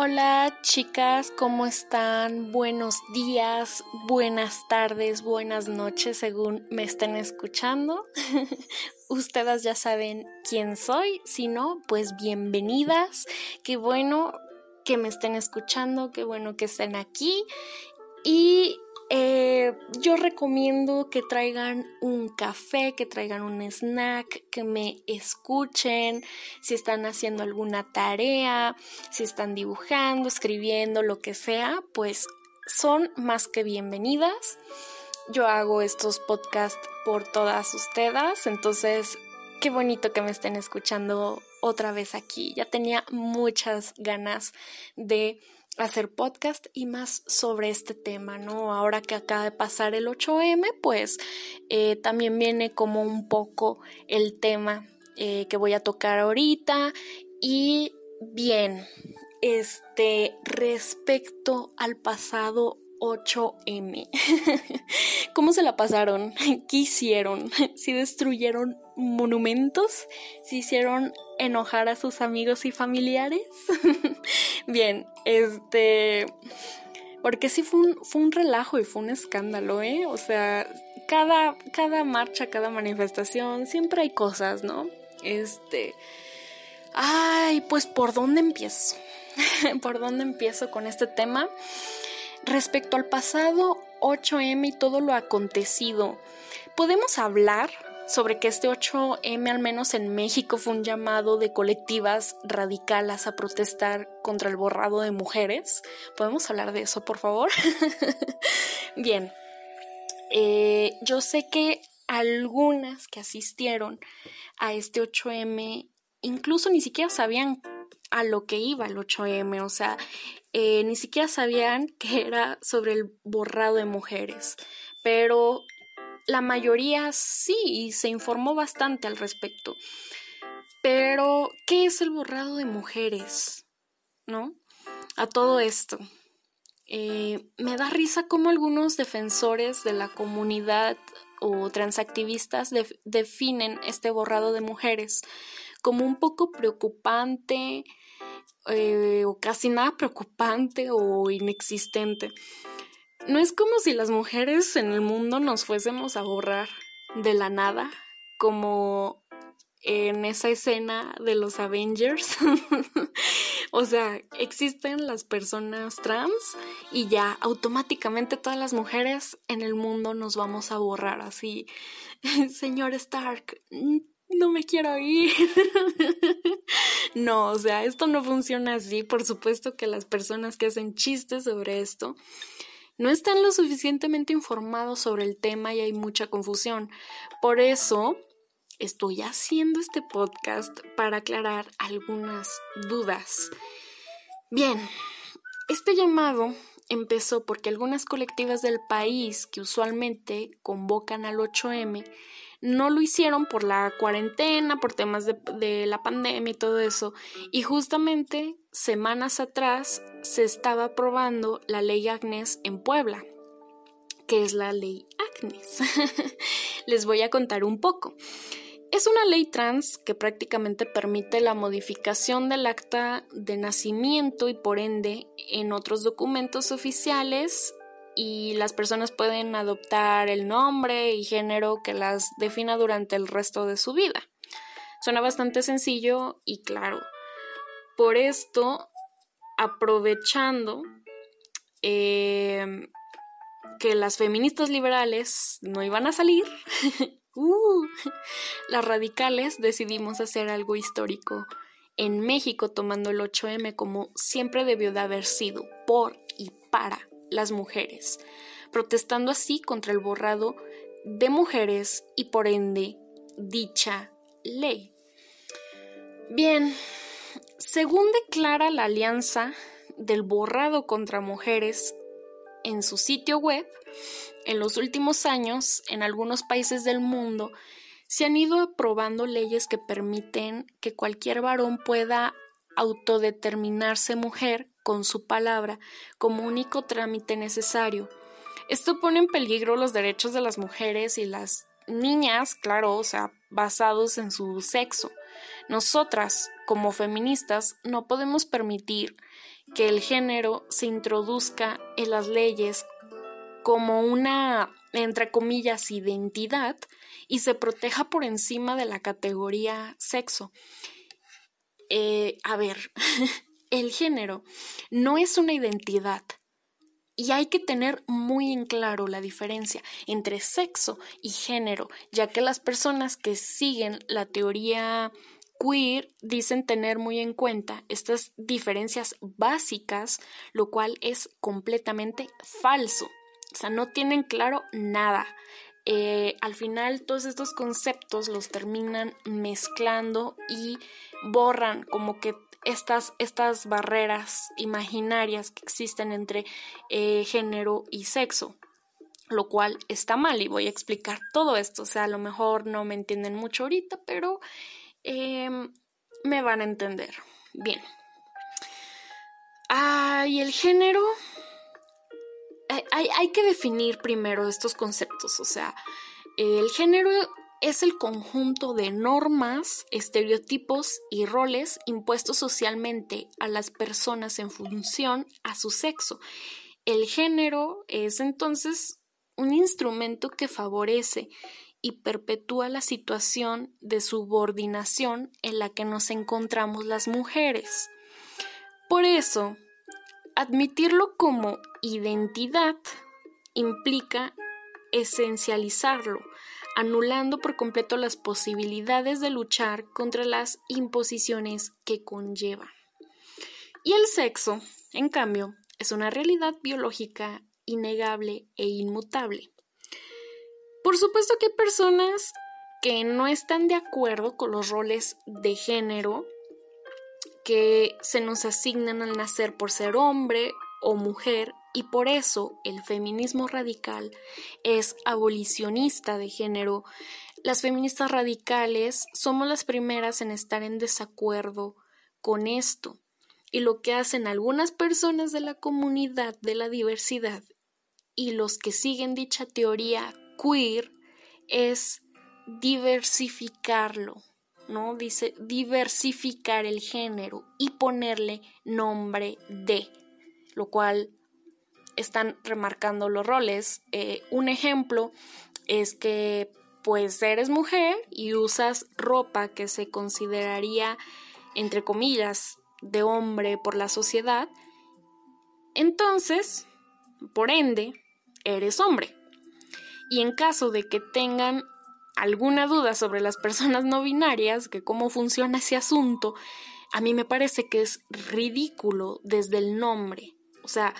Hola chicas, ¿cómo están? Buenos días, buenas tardes, buenas noches según me estén escuchando. Ustedes ya saben quién soy, si no, pues bienvenidas. Qué bueno que me estén escuchando, qué bueno que estén aquí. Y eh, yo recomiendo que traigan un café, que traigan un snack, que me escuchen, si están haciendo alguna tarea, si están dibujando, escribiendo, lo que sea, pues son más que bienvenidas. Yo hago estos podcasts por todas ustedes, entonces qué bonito que me estén escuchando otra vez aquí. Ya tenía muchas ganas de hacer podcast y más sobre este tema, ¿no? Ahora que acaba de pasar el 8M, pues eh, también viene como un poco el tema eh, que voy a tocar ahorita y bien, este, respecto al pasado 8M. ¿Cómo se la pasaron? ¿Qué hicieron? ¿Si destruyeron monumentos? ¿Si hicieron enojar a sus amigos y familiares? Bien, este... Porque sí fue un, fue un relajo y fue un escándalo, ¿eh? O sea, cada, cada marcha, cada manifestación, siempre hay cosas, ¿no? Este... Ay, pues ¿por dónde empiezo? ¿Por dónde empiezo con este tema? Respecto al pasado 8M y todo lo acontecido, ¿podemos hablar sobre que este 8M, al menos en México, fue un llamado de colectivas radicales a protestar contra el borrado de mujeres? ¿Podemos hablar de eso, por favor? Bien, eh, yo sé que algunas que asistieron a este 8M incluso ni siquiera sabían a lo que iba el 8M, o sea, eh, ni siquiera sabían que era sobre el borrado de mujeres, pero la mayoría sí se informó bastante al respecto. Pero, ¿qué es el borrado de mujeres? ¿No? A todo esto. Eh, me da risa cómo algunos defensores de la comunidad o transactivistas definen este borrado de mujeres como un poco preocupante, eh, o casi nada preocupante o inexistente. No es como si las mujeres en el mundo nos fuésemos a borrar de la nada, como en esa escena de los Avengers. o sea, existen las personas trans y ya automáticamente todas las mujeres en el mundo nos vamos a borrar así. Señor Stark, no me quiero ir. no, o sea, esto no funciona así. Por supuesto que las personas que hacen chistes sobre esto no están lo suficientemente informados sobre el tema y hay mucha confusión. Por eso estoy haciendo este podcast para aclarar algunas dudas. Bien, este llamado empezó porque algunas colectivas del país que usualmente convocan al 8M no lo hicieron por la cuarentena, por temas de, la pandemia y todo eso. Y justamente semanas atrás se estaba aprobando la ley Agnes en Puebla. que es la ley Agnes? Les voy a contar un poco. Es una ley trans que prácticamente permite la modificación del acta de nacimiento y por ende en otros documentos oficiales y las personas pueden adoptar el nombre y género que las defina durante el resto de su vida. Suena bastante sencillo y claro. Por esto, aprovechando em, que las feministas liberales no iban a salir, uh, las radicales decidimos hacer algo histórico en México tomando el 8M como siempre debió de haber sido, por y para las mujeres, protestando así contra el borrado de mujeres y por ende dicha ley. Bien, según declara la Alianza del Borrado contra Mujeres en su sitio web, en los últimos años, en algunos países del mundo, se han ido aprobando leyes que permiten que cualquier varón pueda autodeterminarse mujer con su palabra como único trámite necesario. Esto pone en peligro los derechos de las mujeres y las niñas, claro, o sea, basados en su sexo. Nosotras, como feministas, no podemos permitir que el género se introduzca en las leyes como una, entre comillas, identidad y se proteja por encima de la categoría sexo. Eh, a ver, el género no es una identidad. Y hay que tener muy en claro la diferencia entre sexo y género, ya que las personas que siguen la teoría queer dicen tener muy en cuenta estas diferencias básicas, lo cual es completamente falso. O sea, no tienen claro nada. Eh, al final todos estos conceptos los terminan mezclando y borran como que estas, estas barreras imaginarias que existen entre eh, género y sexo lo cual está mal y voy a explicar todo esto. O sea, a lo mejor no me entienden mucho ahorita, pero Em, me van a entender. Bien. Y el género. Hay, hay, que definir primero estos conceptos. O sea, el género es el conjunto de normas, estereotipos y roles impuestos socialmente a las personas en función a su sexo. El género es entonces un instrumento que favorece y perpetúa la situación de subordinación en la que nos encontramos las mujeres. Por eso, admitirlo como identidad implica esencializarlo, anulando por completo las posibilidades de luchar contra las imposiciones que conlleva. Y el sexo, en cambio, es una realidad biológica innegable e inmutable. Por supuesto que hay personas que no están de acuerdo con los roles de género que se nos asignan al nacer por ser hombre o mujer y por eso el feminismo radical es abolicionista de género. Las feministas radicales somos las primeras en estar en desacuerdo con esto y lo que hacen algunas personas de la comunidad de la diversidad y los que siguen dicha teoría queer es diversificarlo, ¿no? Dice diversificar el género y ponerle nombre de, lo cual están remarcando los roles. Eh, un ejemplo es que pues eres mujer y usas ropa que se consideraría, entre comillas, de hombre por la sociedad, entonces, por ende, eres hombre. Y en caso de que tengan alguna duda sobre las personas no binarias, que cómo funciona ese asunto, a mí me parece que es ridículo desde el nombre. O sea,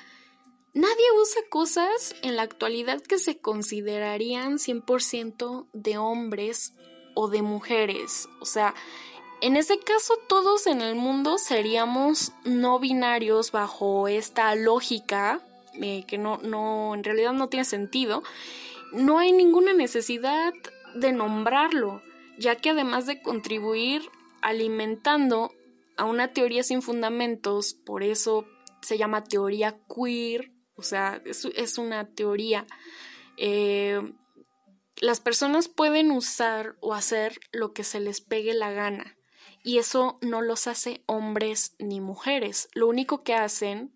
nadie usa cosas en la actualidad que se considerarían 100% de hombres o de mujeres. O sea, en ese caso todos en el mundo seríamos no binarios bajo esta lógica eh, que no, no, en realidad no tiene sentido no hay ninguna necesidad de nombrarlo, ya que además de contribuir alimentando a una teoría sin fundamentos, por eso se llama teoría queer, o sea, es, una teoría. Eh, las personas pueden usar o hacer lo que se les pegue la gana y eso no los hace hombres ni mujeres. Lo único que hacen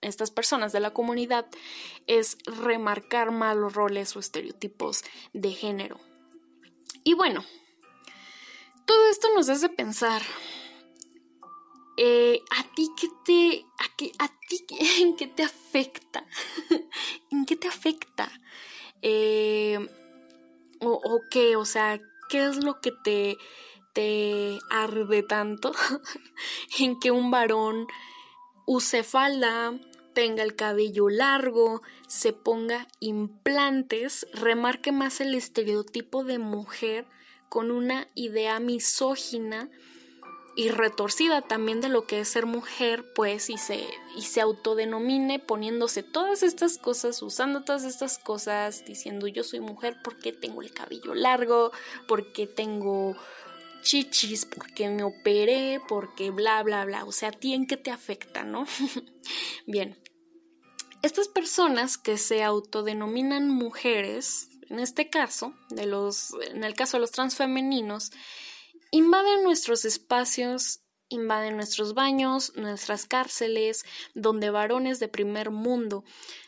estas personas de la comunidad es remarcar malos roles o estereotipos de género. Y bueno, todo esto nos hace pensar, eh, ¿a ti qué te, a, ti qué te afecta? O, sea, ¿qué es lo que te, te arde tanto en que un varón use falda, tenga el cabello largo, se ponga implantes, remarque más el estereotipo de mujer con una idea misógina y retorcida también de lo que es ser mujer, pues, y se, y se autodenomine poniéndose todas estas cosas, usando todas estas cosas, diciendo yo soy mujer porque tengo el cabello largo, porque tengo chichis, porque me operé, porque bla, bla, bla. O sea, ¿a ti en qué te afecta, no? Bien. Estas personas que se autodenominan mujeres, en este caso, de los, en el caso de los transfemeninos, invaden nuestros espacios, invaden nuestros baños, nuestras cárceles, donde varones de primer mundo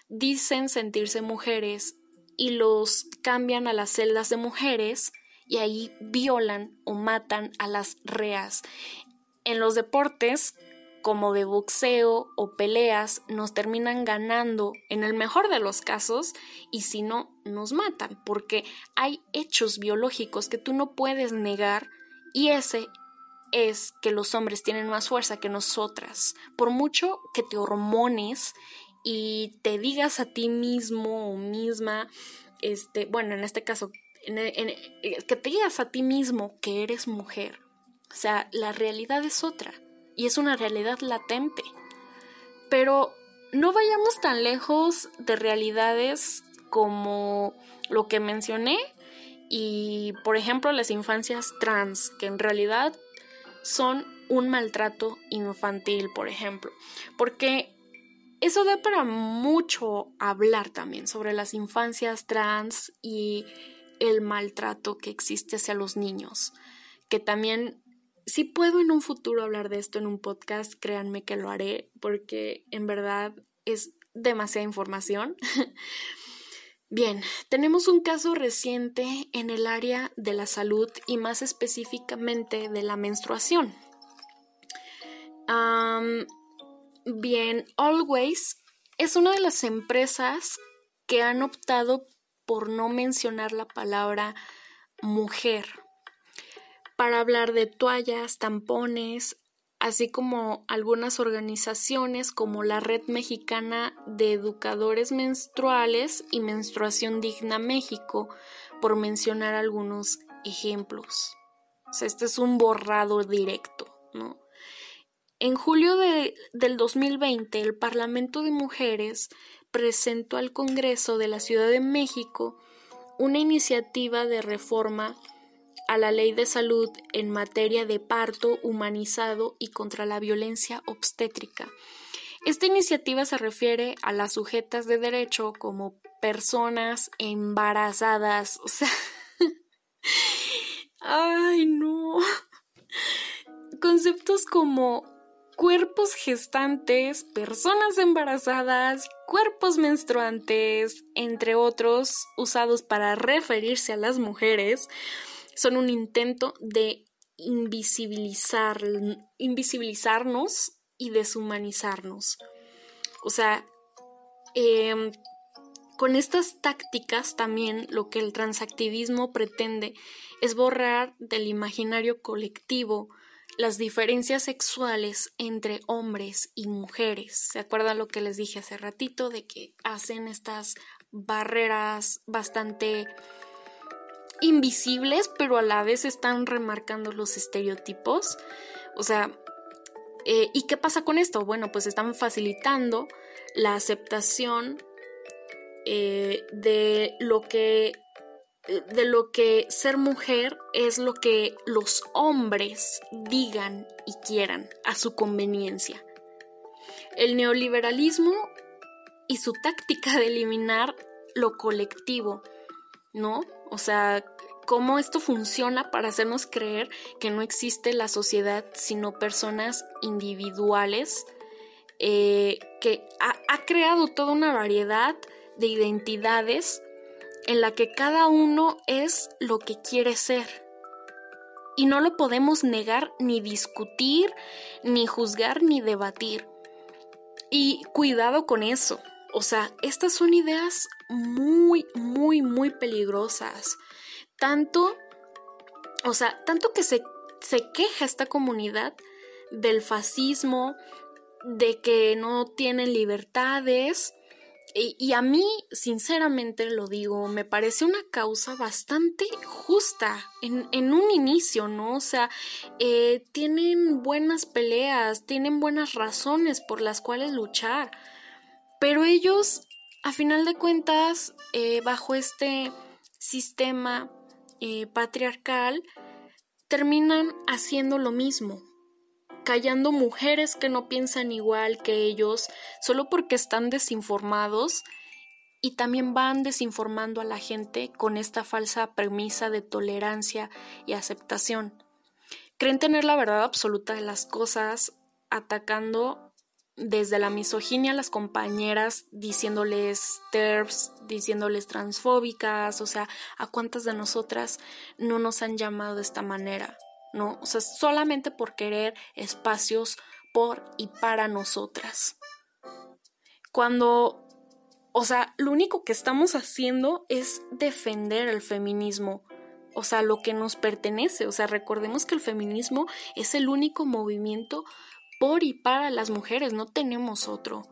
dicen sentirse mujeres y los cambian a las celdas de mujeres y ahí violan o matan a las reas. En los deportes, como de boxeo o peleas, nos terminan ganando en el mejor de los casos y si no, nos matan, porque hay hechos biológicos que tú no puedes negar y ese es que los hombres tienen más fuerza que nosotras. Por mucho que te hormones y te digas a ti mismo o misma, este, bueno, en este caso, eh, que te digas a ti mismo que eres mujer. O sea, la realidad es otra y es una realidad latente. Pero no vayamos tan lejos de realidades como lo que mencioné y, por ejemplo, las infancias trans, que en realidad son un maltrato infantil, por ejemplo, porque eso da para mucho hablar también sobre las infancias trans y el maltrato que existe hacia los niños, que también si puedo en un futuro hablar de esto en un podcast, créanme que lo haré porque en verdad es demasiada información. Bien, tenemos un caso reciente en el área de la salud y más específicamente de la menstruación. bien, Always es una de las empresas que han optado por no mencionar la palabra mujer para hablar de toallas, tampones, así como algunas organizaciones como la Red Mexicana de Educadores Menstruales y Menstruación Digna México, por mencionar algunos ejemplos. Este es un borrado directo. En julio de, del 2020, el Parlamento de Mujeres presentó al Congreso de la Ciudad de México una iniciativa de reforma a la ley de salud en materia de parto humanizado y contra la violencia obstétrica. Esta iniciativa se refiere a las sujetas de derecho como personas embarazadas, o sea, ay no, conceptos como cuerpos gestantes, personas embarazadas, cuerpos menstruantes, entre otros, usados para referirse a las mujeres, son un intento de invisibilizar, invisibilizarnos y deshumanizarnos. O sea, em, con estas tácticas también lo que el transactivismo pretende es borrar del imaginario colectivo las diferencias sexuales entre hombres y mujeres. ¿Se acuerdan lo que les dije hace ratito de que hacen estas barreras bastante invisibles, pero a la vez están remarcando los estereotipos. O sea, eh, ¿y qué pasa con esto? Bueno, pues están facilitando la aceptación eh, de lo que de lo que ser mujer es lo que los hombres digan y quieran a su conveniencia. El neoliberalismo y su táctica de eliminar lo colectivo, ¿no? O sea, cómo esto funciona para hacernos creer que no existe la sociedad sino personas individuales, eh, que ha, ha creado toda una variedad de identidades en la que cada uno es lo que quiere ser. Y no lo podemos negar ni discutir, ni juzgar, ni debatir. Y cuidado con eso. O sea, estas son ideas muy, muy, muy peligrosas. Tanto, o sea, tanto que se se queja esta comunidad del fascismo, de que no tienen libertades. Y, a mí, sinceramente lo digo, me parece una causa bastante justa en, un inicio, ¿no? O sea, eh, tienen buenas peleas, tienen buenas razones por las cuales luchar, pero ellos, a final de cuentas, eh, bajo este sistema eh, patriarcal, terminan haciendo lo mismo, callando mujeres que no piensan igual que ellos solo porque están desinformados y también van desinformando a la gente con esta falsa premisa de tolerancia y aceptación. Creen tener la verdad absoluta de las cosas, atacando desde la misoginia las compañeras, diciéndoles TERFs, diciéndoles transfóbicas, o sea, ¿a cuántas de nosotras no nos han llamado de esta manera? ¿no? O sea, solamente por querer espacios por y para nosotras. Cuando, o sea, lo único que estamos haciendo es defender el feminismo, o sea, lo que nos pertenece. O sea, recordemos que el feminismo es el único movimiento por y para las mujeres, no tenemos otro.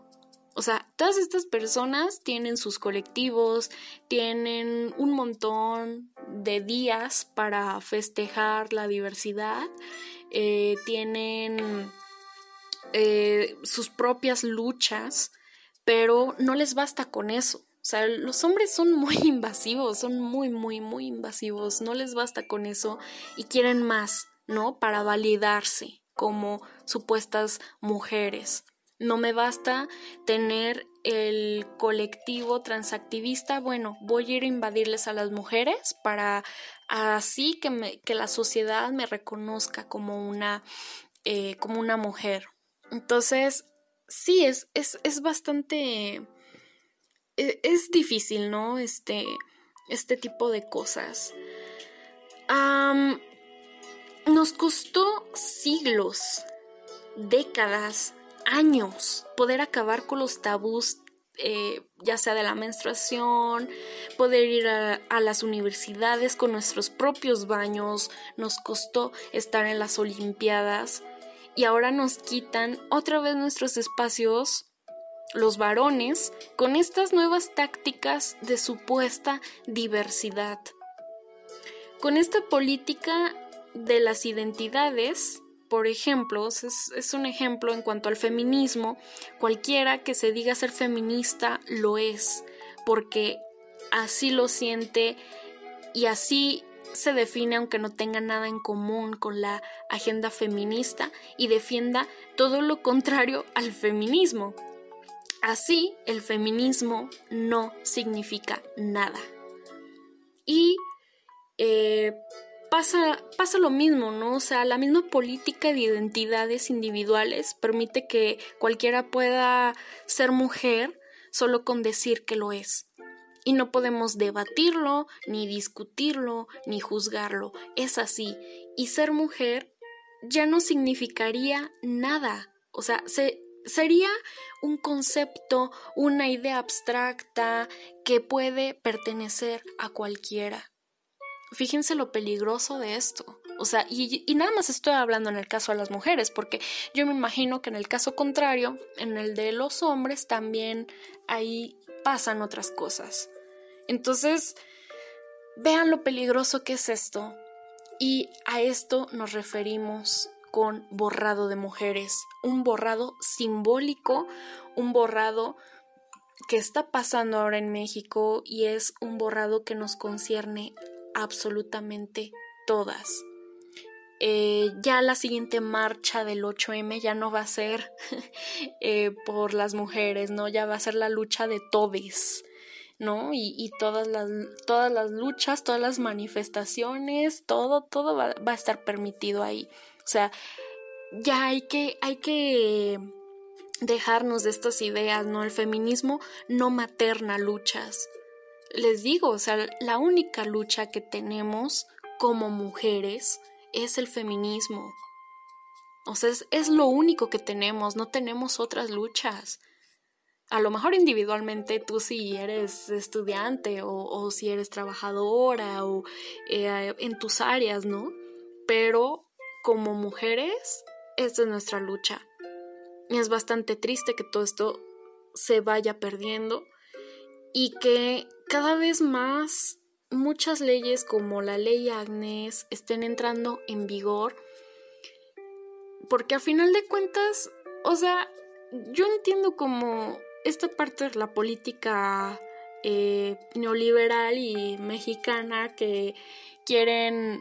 O sea, todas estas personas tienen sus colectivos, tienen un montón de días para festejar la diversidad, eh, tienen eh, sus propias luchas, pero no les basta con eso. O sea, los hombres son muy invasivos, son muy, muy, muy invasivos, no les basta con eso y quieren más, ¿no? Para validarse como supuestas mujeres. No me basta tener el colectivo transactivista, bueno, voy a ir a invadirles a las mujeres para así que, que la sociedad me reconozca como una, eh, como una mujer. Entonces, sí, es, es, es bastante... Es, es, difícil, ¿no? Este, este tipo de cosas. Nos costó siglos, décadas, años poder acabar con los tabús eh, ya sea de la menstruación, poder ir a, las universidades con nuestros propios baños, nos costó estar en las Olimpiadas y ahora nos quitan otra vez nuestros espacios, los varones, con estas nuevas tácticas de supuesta diversidad. Con esta política de las identidades, por ejemplo, es, un ejemplo en cuanto al feminismo, cualquiera que se diga ser feminista lo es, porque así lo siente y así se define aunque no tenga nada en común con la agenda feminista y defienda todo lo contrario al feminismo. Así, el feminismo no significa nada. Y eh, pasa, pasa lo mismo, ¿no? O sea, la misma política de identidades individuales permite que cualquiera pueda ser mujer solo con decir que lo es. Y no podemos debatirlo, ni discutirlo, ni juzgarlo. Es así. Y ser mujer ya no significaría nada. O sea, se, sería un concepto, una idea abstracta que puede pertenecer a cualquiera. Fíjense lo peligroso de esto. O sea, y, nada más estoy hablando en el caso de las mujeres, porque yo me imagino que en el caso contrario, en el de los hombres, también ahí pasan otras cosas. Entonces, vean lo peligroso que es esto. Y a esto nos referimos con borrado de mujeres, un borrado simbólico, un borrado que está pasando ahora en México y es un borrado que nos concierne absolutamente todas. Eh, ya la siguiente marcha del 8M ya no va a ser eh, por las mujeres, ¿no? Ya va a ser la lucha de todes, ¿no? Y, todas, las, todas las luchas, todas las manifestaciones, todo, todo va, va, a estar permitido ahí. O sea, ya hay que, hay que dejarnos de estas ideas, ¿no? El feminismo no materna luchas les digo, o sea, la única lucha que tenemos como mujeres es el feminismo. O sea, es, lo único que tenemos, no tenemos otras luchas. A lo mejor individualmente tú si eres estudiante o, si eres trabajadora o eh, en tus áreas, ¿no? Pero como mujeres, esta es nuestra lucha. Y es bastante triste que todo esto se vaya perdiendo y que cada vez más muchas leyes como la ley Agnes estén entrando en vigor. Porque a final de cuentas, o sea, yo entiendo como esta parte de la política eh, neoliberal y mexicana que quieren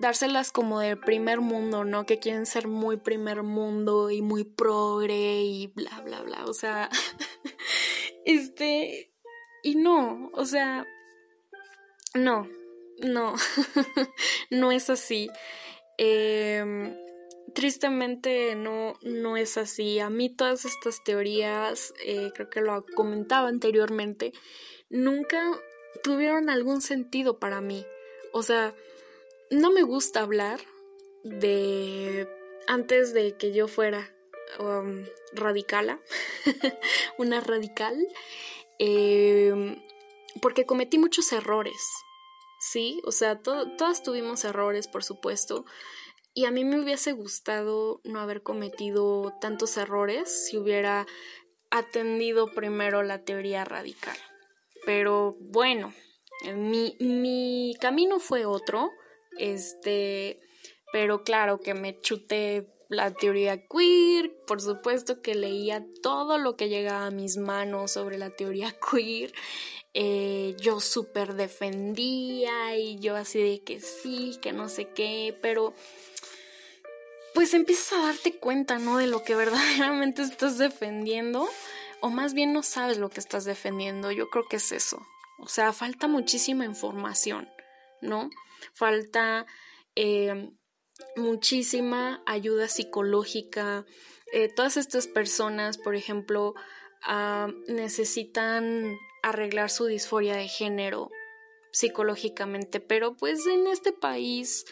dárselas como del primer mundo, ¿no? Que quieren ser muy primer mundo y muy progre y bla, bla, bla. O sea, este... Y no, o sea, no, no, no es así. Em, tristemente no, no es así. A mí todas estas teorías, eh, creo que lo comentaba anteriormente, nunca tuvieron algún sentido para mí. O sea, no me gusta hablar de antes de que yo fuera um, radicala, una radical, em, porque cometí muchos errores, ¿sí? O sea, todas tuvimos errores, por supuesto, y a mí me hubiese gustado no haber cometido tantos errores si hubiera atendido primero la teoría radical. Pero bueno, mi, mi camino fue otro, este, pero claro que me chuté la teoría queer, por supuesto que leía todo lo que llegaba a mis manos sobre la teoría queer, eh, yo súper defendía y yo así de que sí, que no sé qué, pero pues empiezas a darte cuenta, ¿no? De lo que verdaderamente estás defendiendo, o más bien no sabes lo que estás defendiendo, yo creo que es eso, o sea, falta muchísima información, ¿no? Falta... Eh, muchísima ayuda psicológica. Eh, todas estas personas, por ejemplo, ah, necesitan arreglar su disforia de género psicológicamente, pero pues en este país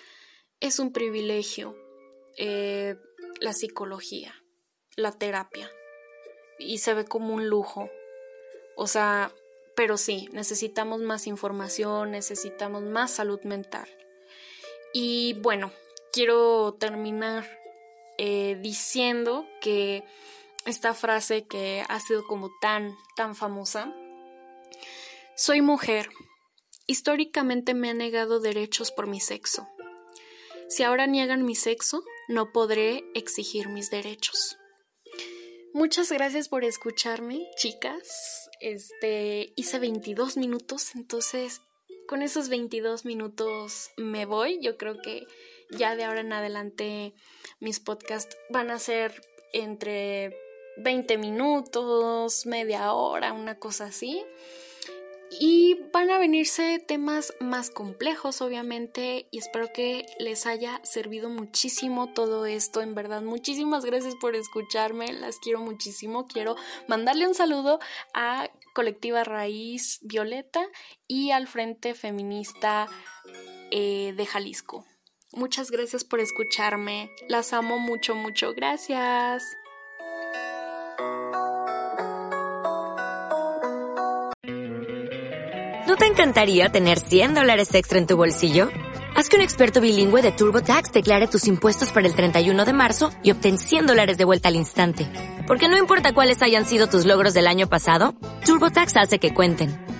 es un privilegio eh, la psicología, la terapia, y se ve como un lujo. O sea, pero sí, necesitamos más información, necesitamos más salud mental. Y bueno, quiero terminar eh, diciendo que esta frase que ha sido como tan, tan famosa, soy mujer. Históricamente me han negado derechos por mi sexo. Si ahora niegan mi sexo, no podré exigir mis derechos. Muchas gracias por escucharme, chicas. Este, hice 22 minutos, entonces con esos 22 minutos me voy. Yo creo que ya de ahora en adelante mis podcasts van a ser entre 20 minutos, media hora, una cosa así. Y van a venirse temas más complejos, obviamente, y espero que les haya servido muchísimo todo esto. En verdad, muchísimas gracias por escucharme, las quiero muchísimo. Quiero mandarle un saludo a Colectiva Raíz Violeta y al Frente Feminista eh, de Jalisco. Muchas gracias por escucharme. Las amo mucho, mucho. Gracias. ¿No te encantaría tener 100 dólares extra en tu bolsillo? Haz que un experto bilingüe de TurboTax declare tus impuestos para el 31 de marzo y obtén 100 dólares de vuelta al instante. Porque no importa cuáles hayan sido tus logros del año pasado, TurboTax hace que cuenten